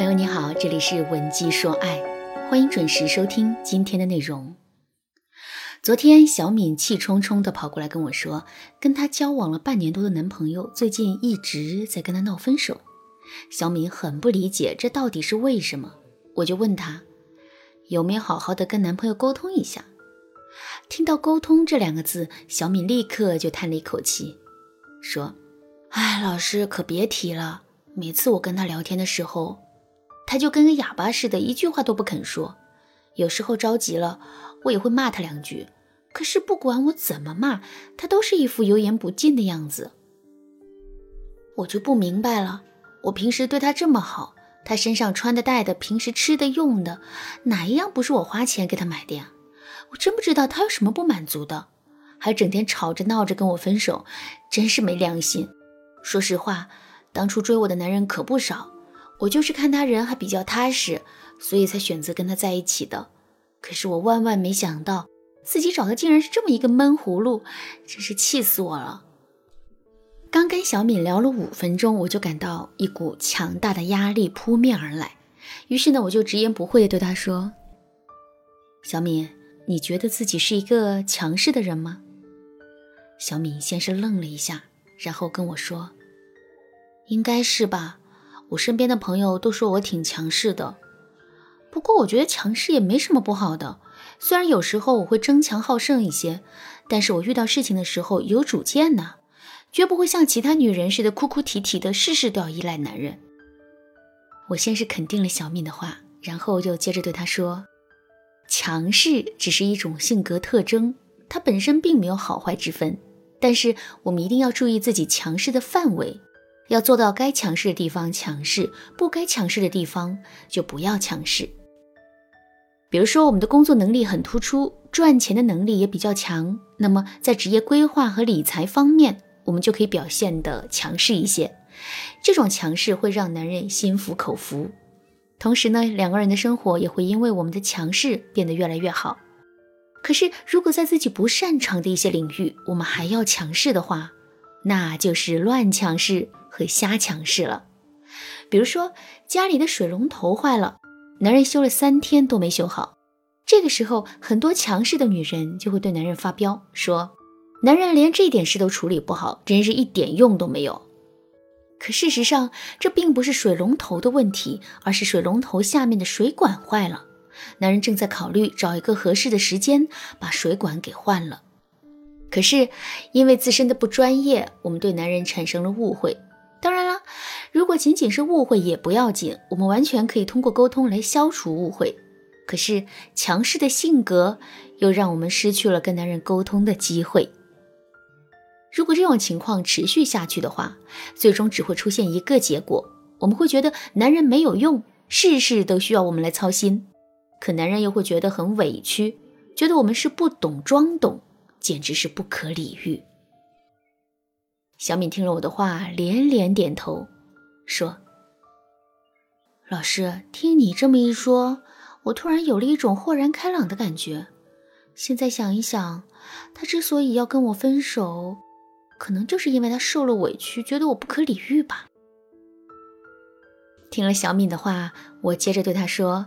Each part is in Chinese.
朋友你好，这里是文姬说爱，欢迎准时收听今天的内容。昨天小敏气冲冲的跑过来跟我说，跟她交往了半年多的男朋友最近一直在跟她闹分手。小敏很不理解这到底是为什么，我就问她有没有好好的跟男朋友沟通一下。听到“沟通”这两个字，小敏立刻就叹了一口气，说：“哎，老师可别提了，每次我跟他聊天的时候，他就跟个哑巴似的，一句话都不肯说。有时候着急了，我也会骂他两句，可是不管我怎么骂，他都是一副油盐不进的样子。我就不明白了，我平时对他这么好，他身上穿的、戴的，平时吃的、用的，哪一样不是我花钱给他买的呀？”我真不知道他有什么不满足的，还整天吵着闹着跟我分手，真是没良心。说实话，当初追我的男人可不少，我就是看他人还比较踏实，所以才选择跟他在一起的。可是我万万没想到，自己找的竟然是这么一个闷葫芦，真是气死我了。刚跟小敏聊了五分钟，我就感到一股强大的压力扑面而来，于是呢，我就直言不讳地对他说：“小敏。”你觉得自己是一个强势的人吗？小敏先是愣了一下，然后跟我说：“应该是吧，我身边的朋友都说我挺强势的。不过我觉得强势也没什么不好的，虽然有时候我会争强好胜一些，但是我遇到事情的时候有主见呢，绝不会像其他女人似的哭哭啼啼的，事事都要依赖男人。”我先是肯定了小敏的话，然后就接着对她说。强势只是一种性格特征，它本身并没有好坏之分。但是我们一定要注意自己强势的范围，要做到该强势的地方强势，不该强势的地方就不要强势。比如说，我们的工作能力很突出，赚钱的能力也比较强，那么在职业规划和理财方面，我们就可以表现的强势一些。这种强势会让男人心服口服。同时呢，两个人的生活也会因为我们的强势变得越来越好。可是，如果在自己不擅长的一些领域，我们还要强势的话，那就是乱强势和瞎强势了。比如说，家里的水龙头坏了，男人修了三天都没修好，这个时候，很多强势的女人就会对男人发飙，说：“男人连这点事都处理不好，真是一点用都没有。”可事实上，这并不是水龙头的问题，而是水龙头下面的水管坏了。男人正在考虑找一个合适的时间把水管给换了。可是因为自身的不专业，我们对男人产生了误会。当然了，如果仅仅是误会也不要紧，我们完全可以通过沟通来消除误会。可是强势的性格又让我们失去了跟男人沟通的机会。如果这种情况持续下去的话，最终只会出现一个结果：我们会觉得男人没有用，事事都需要我们来操心；可男人又会觉得很委屈，觉得我们是不懂装懂，简直是不可理喻。小敏听了我的话，连连点头，说：“老师，听你这么一说，我突然有了一种豁然开朗的感觉。现在想一想，他之所以要跟我分手。”可能就是因为他受了委屈，觉得我不可理喻吧。听了小敏的话，我接着对他说：“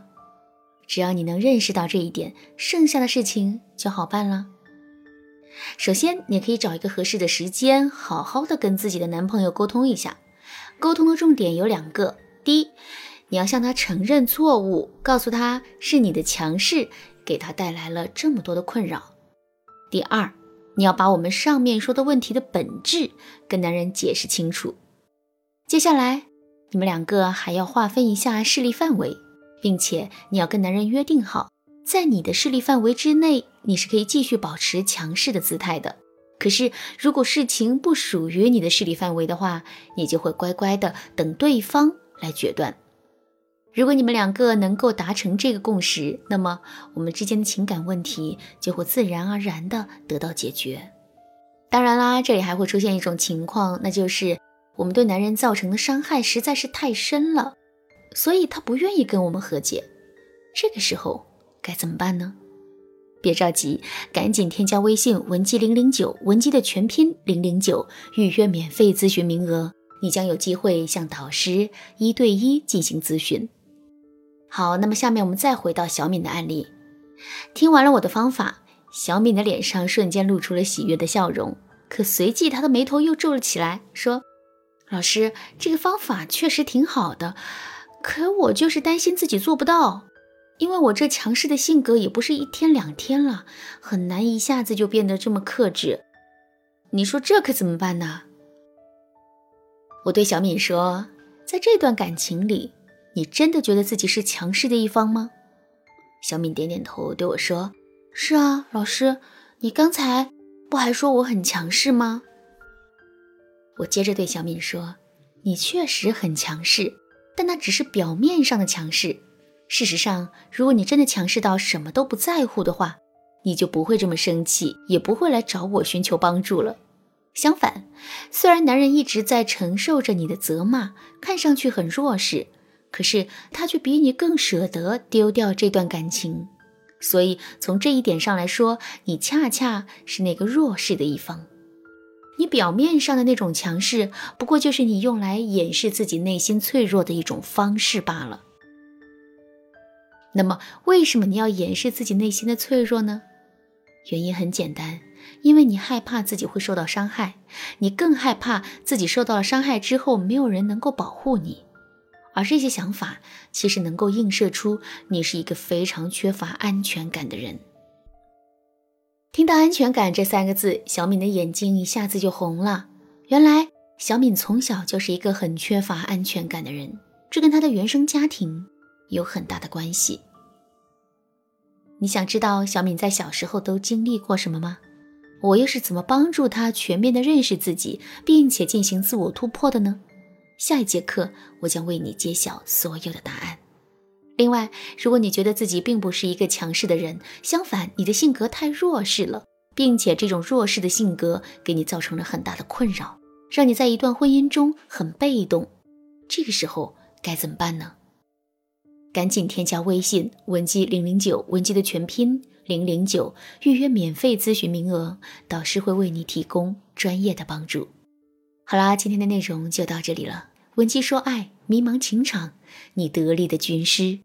只要你能认识到这一点，剩下的事情就好办了。首先，你可以找一个合适的时间，好好的跟自己的男朋友沟通一下。沟通的重点有两个：第一，你要向他承认错误，告诉他是你的强势给他带来了这么多的困扰；第二。”你要把我们上面说的问题的本质跟男人解释清楚。接下来，你们两个还要划分一下势力范围，并且你要跟男人约定好，在你的势力范围之内，你是可以继续保持强势的姿态的。可是，如果事情不属于你的势力范围的话，你就会乖乖的等对方来决断。如果你们两个能够达成这个共识，那么我们之间的情感问题就会自然而然的得到解决。当然啦，这里还会出现一种情况，那就是我们对男人造成的伤害实在是太深了，所以他不愿意跟我们和解。这个时候该怎么办呢？别着急，赶紧添加微信文姬零零九，文姬的全拼零零九，预约免费咨询名额，你将有机会向导师一对一进行咨询。好，那么下面我们再回到小敏的案例。听完了我的方法，小敏的脸上瞬间露出了喜悦的笑容，可随即她的眉头又皱了起来，说：“老师，这个方法确实挺好的，可我就是担心自己做不到，因为我这强势的性格也不是一天两天了，很难一下子就变得这么克制。你说这可怎么办呢？”我对小敏说：“在这段感情里。”你真的觉得自己是强势的一方吗？小敏点点头，对我说：“是啊，老师，你刚才不还说我很强势吗？”我接着对小敏说：“你确实很强势，但那只是表面上的强势。事实上，如果你真的强势到什么都不在乎的话，你就不会这么生气，也不会来找我寻求帮助了。相反，虽然男人一直在承受着你的责骂，看上去很弱势。”可是他却比你更舍得丢掉这段感情，所以从这一点上来说，你恰恰是那个弱势的一方。你表面上的那种强势，不过就是你用来掩饰自己内心脆弱的一种方式罢了。那么，为什么你要掩饰自己内心的脆弱呢？原因很简单，因为你害怕自己会受到伤害，你更害怕自己受到了伤害之后，没有人能够保护你。而这些想法其实能够映射出你是一个非常缺乏安全感的人。听到“安全感”这三个字，小敏的眼睛一下子就红了。原来，小敏从小就是一个很缺乏安全感的人，这跟她的原生家庭有很大的关系。你想知道小敏在小时候都经历过什么吗？我又是怎么帮助她全面的认识自己，并且进行自我突破的呢？下一节课，我将为你揭晓所有的答案。另外，如果你觉得自己并不是一个强势的人，相反，你的性格太弱势了，并且这种弱势的性格给你造成了很大的困扰，让你在一段婚姻中很被动，这个时候该怎么办呢？赶紧添加微信文姬零零九，文姬的全拼零零九，预约免费咨询名额，导师会为你提供专业的帮助。好啦，今天的内容就到这里了。文姬说爱，迷茫情场，你得力的军师。